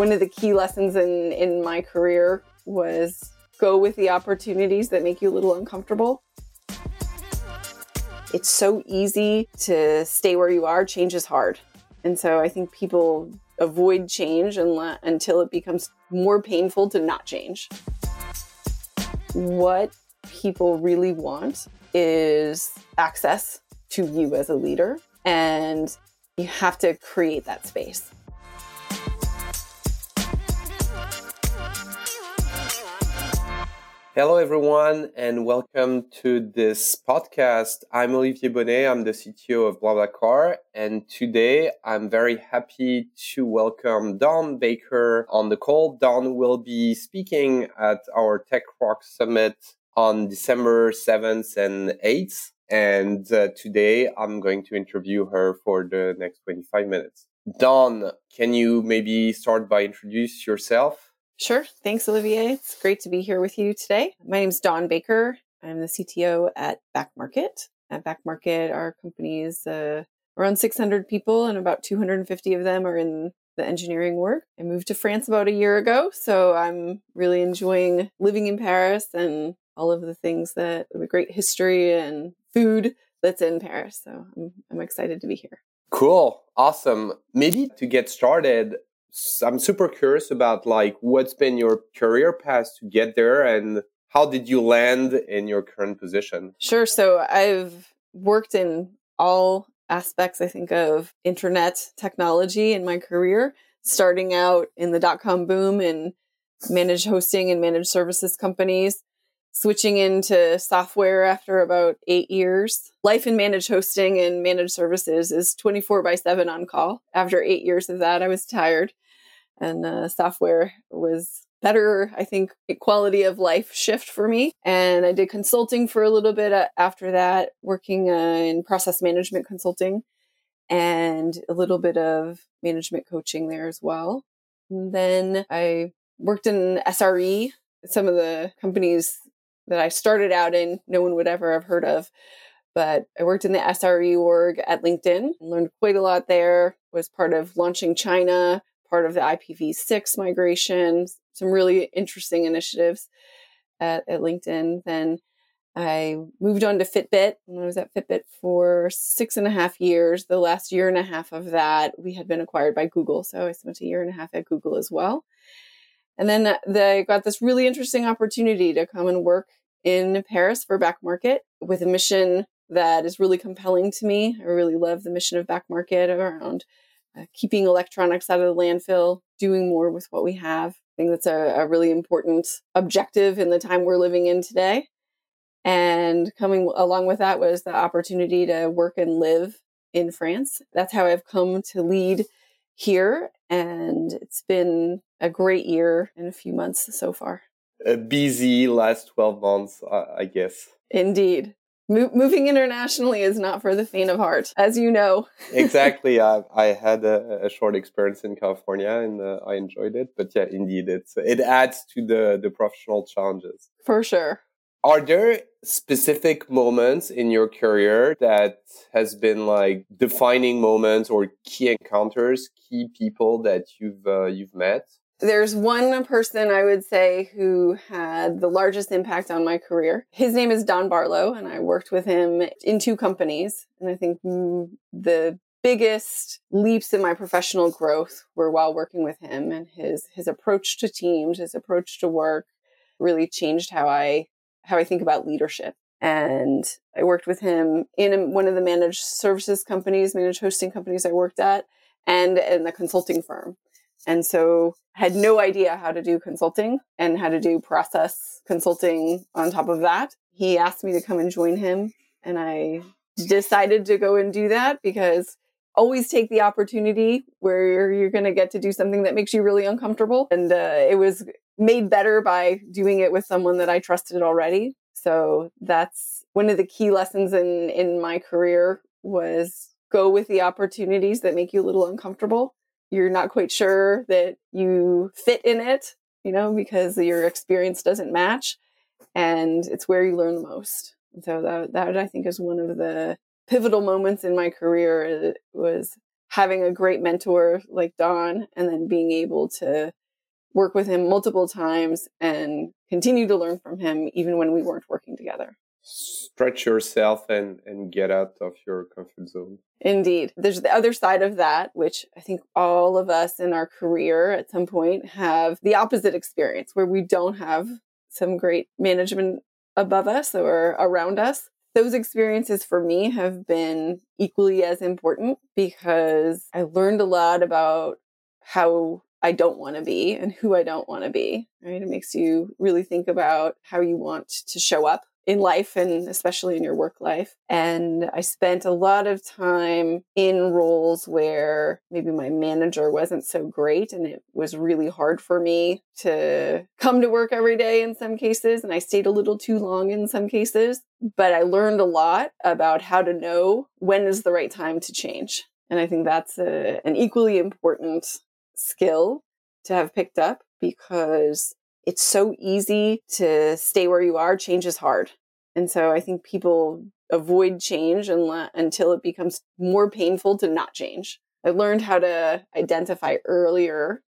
one of the key lessons in in my career was go with the opportunities that make you a little uncomfortable. It's so easy to stay where you are. Change is hard. And so I think people avoid change until it becomes more painful to not change. What people really want is access to you as a leader, and you have to create that space. Hello, everyone, and welcome to this podcast. I'm Olivier Bonnet. I'm the CTO of BlaBlaCar. And today I'm very happy to welcome Dawn Baker on the call. Dawn will be speaking at our Tech Rock Summit on December 7th and 8th. And uh, today I'm going to interview her for the next 25 minutes. Dawn, can you maybe start by introduce yourself? Sure. Thanks, Olivier. It's great to be here with you today. My name is Dawn Baker. I'm the CTO at Back Market. At Back Market, our company is uh, around 600 people, and about 250 of them are in the engineering work. I moved to France about a year ago, so I'm really enjoying living in Paris and all of the things that the great history and food that's in Paris. So I'm, I'm excited to be here. Cool. Awesome. Maybe to get started, I'm super curious about like what's been your career path to get there and how did you land in your current position? Sure. So I've worked in all aspects, I think, of internet technology in my career, starting out in the dot com boom and managed hosting and managed services companies, switching into software after about eight years. Life in managed hosting and managed services is 24 by 7 on call. After eight years of that, I was tired and uh, software was better, I think, quality of life shift for me. And I did consulting for a little bit uh, after that, working uh, in process management consulting and a little bit of management coaching there as well. And then I worked in SRE, some of the companies that I started out in, no one would ever have heard of. But I worked in the SRE org at LinkedIn, learned quite a lot there, was part of launching China, part of the IPv6 migration, some really interesting initiatives at, at LinkedIn. Then I moved on to Fitbit and I was at Fitbit for six and a half years. The last year and a half of that, we had been acquired by Google. So I spent a year and a half at Google as well. And then uh, I got this really interesting opportunity to come and work in Paris for Back Market with a mission that is really compelling to me. I really love the mission of Back Market around uh, keeping electronics out of the landfill, doing more with what we have. I think that's a, a really important objective in the time we're living in today. And coming along with that was the opportunity to work and live in France. That's how I've come to lead here. And it's been a great year and a few months so far. A busy last 12 months, I guess. Indeed. Mo- moving internationally is not for the faint of heart, as you know. exactly. I, I had a, a, short experience in California and uh, I enjoyed it. But yeah, indeed, it's it adds to the the professional challenges. For sure. Are there specific moments in your career that has been like defining moments or key encounters, key people that you've uh, you've met? There's one person I would say who had the largest impact on my career. His name is Don Barlow, and I worked with him in two companies. And I think the biggest leaps in my professional growth were while working with him and his his approach to teams, his approach to work really changed how I how I think about leadership. And I worked with him in one of the managed services companies, managed hosting companies I worked at, and in the consulting firm. And so had no idea how to do consulting and how to do process consulting on top of that. He asked me to come and join him and I decided to go and do that because always take the opportunity where you're going to get to do something that makes you really uncomfortable. And uh, it was made better by doing it with someone that I trusted already. So that's one of the key lessons in in my career was go with the opportunities that make you a little uncomfortable you're not quite sure that you fit in it, you know, because your experience doesn't match. And it's where you learn the most. So that, that I think is one of the pivotal moments in my career it was having a great mentor like Don and then being able to work with him multiple times and continue to learn from him even when we weren't working together. Stretch yourself and, and get out of your comfort zone. Indeed. There's the other side of that, which I think all of us in our career at some point have the opposite experience where we don't have some great management above us or around us. Those experiences for me have been equally as important because I learned a lot about how I don't want to be and who I don't want to be. Right? It makes you really think about how you want to show up in life and especially in your work life. And I spent a lot of time in roles where maybe my manager wasn't so great and it was really hard for me to come to work every day in some cases. And I stayed a little too long in some cases. But I learned a lot about how to know when is the right time to change. And I think that's a, an equally important skill to have picked up because it's so easy to stay where you are. Change is hard. And so I think people avoid change until it becomes more painful to not change. I learned how to identify earlier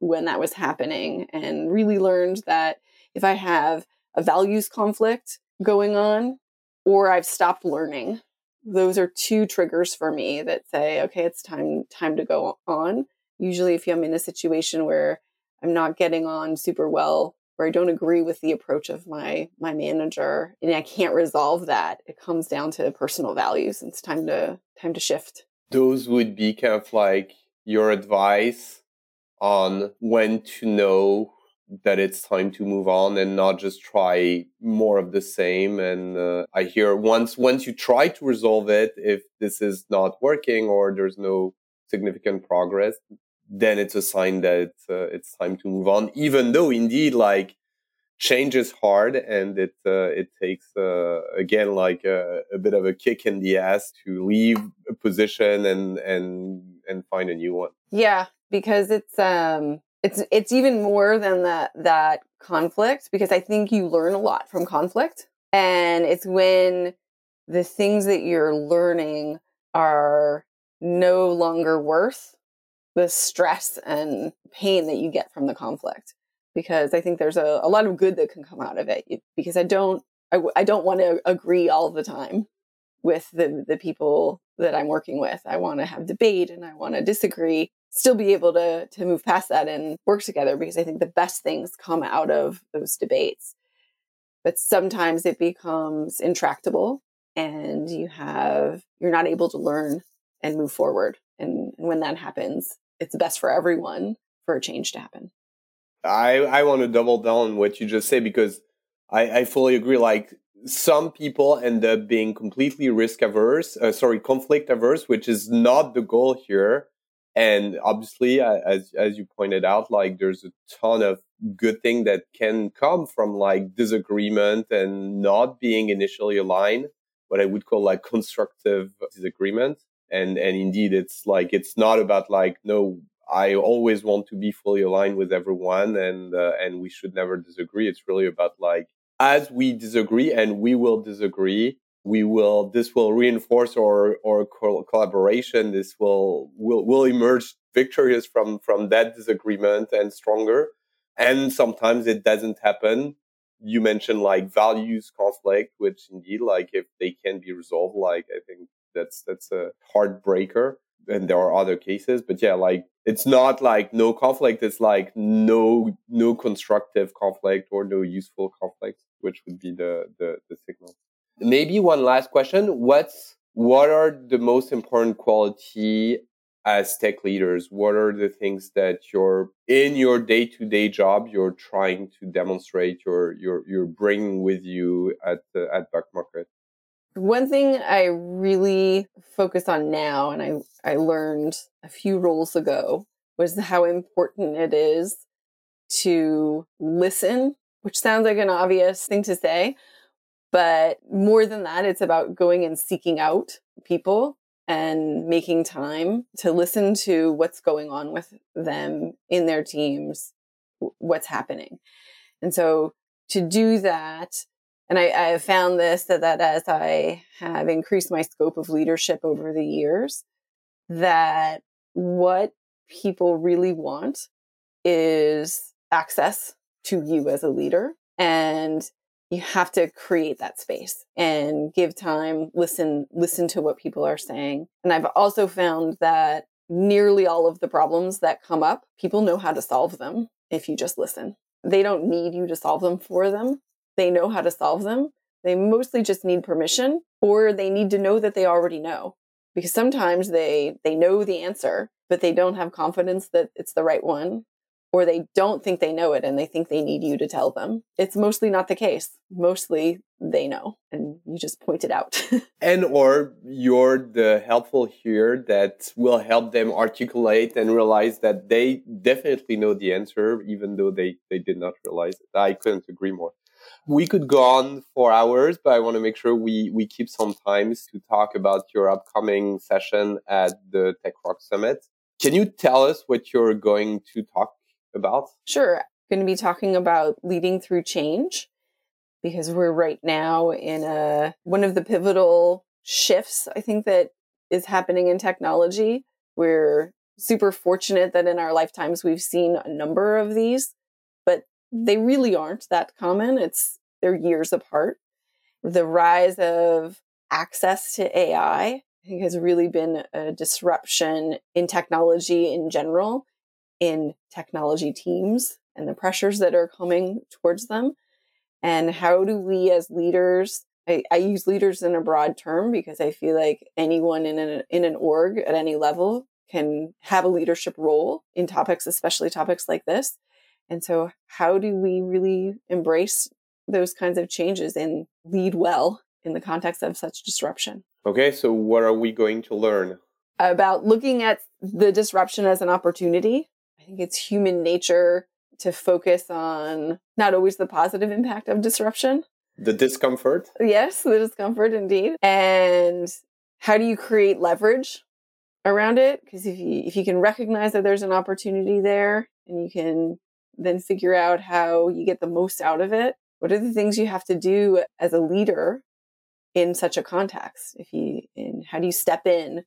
when that was happening and really learned that if I have a values conflict going on or I've stopped learning, those are two triggers for me that say, okay, it's time time to go on. Usually if I'm in a situation where I'm not getting on super well or I don't agree with the approach of my my manager and I can't resolve that, it comes down to personal values. It's time to time to shift. Those would be kind of like your advice on when to know that it's time to move on and not just try more of the same and uh, i hear once once you try to resolve it if this is not working or there's no significant progress then it's a sign that uh, it's time to move on. Even though indeed, like change is hard and it uh, it takes uh, again like a, a, bit of a kick in the ass to leave a position and and and find a new one. Yeah, because it's um it's it's even more than that that conflict because I think you learn a lot from conflict and it's when the things that you're learning are no longer worth the stress and pain that you get from the conflict because I think there's a, a lot of good that can come out of it because I don't I, I don't want to agree all the time with the the people that I'm working with. I want to have debate and I want to disagree, still be able to to move past that and work together because I think the best things come out of those debates. But sometimes it becomes intractable and you have you're not able to learn and move forward. And, and when that happens, it's best for everyone for a change to happen. I I want to double down on what you just said because I I fully agree. Like some people end up being completely risk averse, uh, sorry, conflict averse, which is not the goal here. And obviously, as as you pointed out, like there's a ton of good thing that can come from like disagreement and not being initially aligned, what I would call like constructive disagreement and and indeed it's like it's not about like no i always want to be fully aligned with everyone and uh, and we should never disagree. It's really about like as we disagree and we will disagree we will this will reinforce our our collaboration. This will will will emerge victorious from from that disagreement and stronger. And sometimes it doesn't happen. You mentioned like values conflict which indeed like if they can be resolved like i think that's that's a heartbreaker and there are other cases. But yeah like it's not like no conflict it's like no no constructive conflict or no useful conflict which would be the the, the signal. Maybe one last question. What's what are the most important quality as tech leaders? What are the things that you're in your day-to-day job you're trying to demonstrate you're you're you're bringing with you at uh, at Back Market one thing I really focus on now, and I, I learned a few roles ago, was how important it is to listen, which sounds like an obvious thing to say. But more than that, it's about going and seeking out people and making time to listen to what's going on with them in their teams, what's happening. And so to do that, and I, I have found this that, that as I have increased my scope of leadership over the years, that what people really want is access to you as a leader. And you have to create that space and give time, listen, listen to what people are saying. And I've also found that nearly all of the problems that come up, people know how to solve them if you just listen. They don't need you to solve them for them. They know how to solve them. They mostly just need permission or they need to know that they already know because sometimes they they know the answer but they don't have confidence that it's the right one or they don't think they know it and they think they need you to tell them. It's mostly not the case. Mostly they know and you just point it out. and or you're the helpful here that will help them articulate and realize that they definitely know the answer even though they they did not realize it. I couldn't agree more. We could go on for hours, but I want to make sure we, we keep some times to talk about your upcoming session at the Tech Rock Summit. Can you tell us what you're going to talk about? Sure. I'm going to be talking about leading through change because we're right now in a one of the pivotal shifts I think that is happening in technology. We're super fortunate that in our lifetimes we've seen a number of these, they really aren't that common. It's they're years apart. The rise of access to AI I think has really been a disruption in technology in general in technology teams and the pressures that are coming towards them. And how do we as leaders, I, I use leaders in a broad term because I feel like anyone in an, in an org at any level can have a leadership role in topics, especially topics like this. And so how do we really embrace those kinds of changes and lead well in the context of such disruption? Okay, so what are we going to learn? About looking at the disruption as an opportunity I think it's human nature to focus on not always the positive impact of disruption. The discomfort. Yes, the discomfort indeed. And how do you create leverage around it? Because if you if you can recognize that there's an opportunity there and you can then figure out how you get the most out of it, what are the things you have to do as a leader in such a context? If you and how do you step in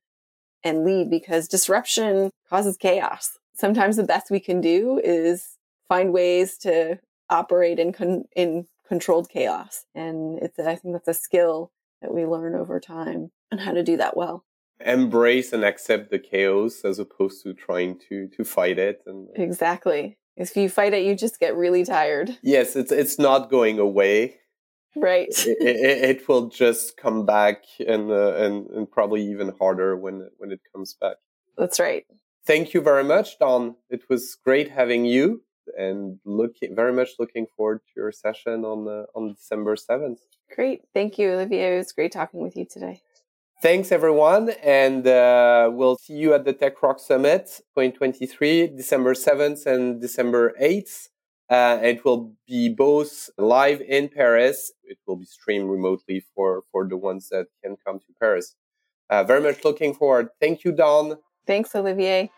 and lead? Because disruption causes chaos. Sometimes the best we can do is find ways to operate in con- in controlled chaos. And it's i think that's a skill that we learn over time and how to do that well. Embrace and accept the chaos as opposed to trying to to fight it and exactly if you fight it you just get really tired yes it's it's not going away right it, it, it, will just come back and, uh, and and probably even harder when when it comes back that's right thank you very much, Dawn. It was great having you, and looking very much looking forward to your session on uh, on December seventh. Great, thank you, Olivier. It was great talking with you today. Thanks, everyone, and uh, we'll see you at the Tech.Rocks Summit 2023, December 7th and December 8th. Uh, it will be both live in Paris. It will be streamed remotely for, for the ones that can come to Paris. Uh, very much looking forward. Thank you, Dawn. Thanks, Olivier.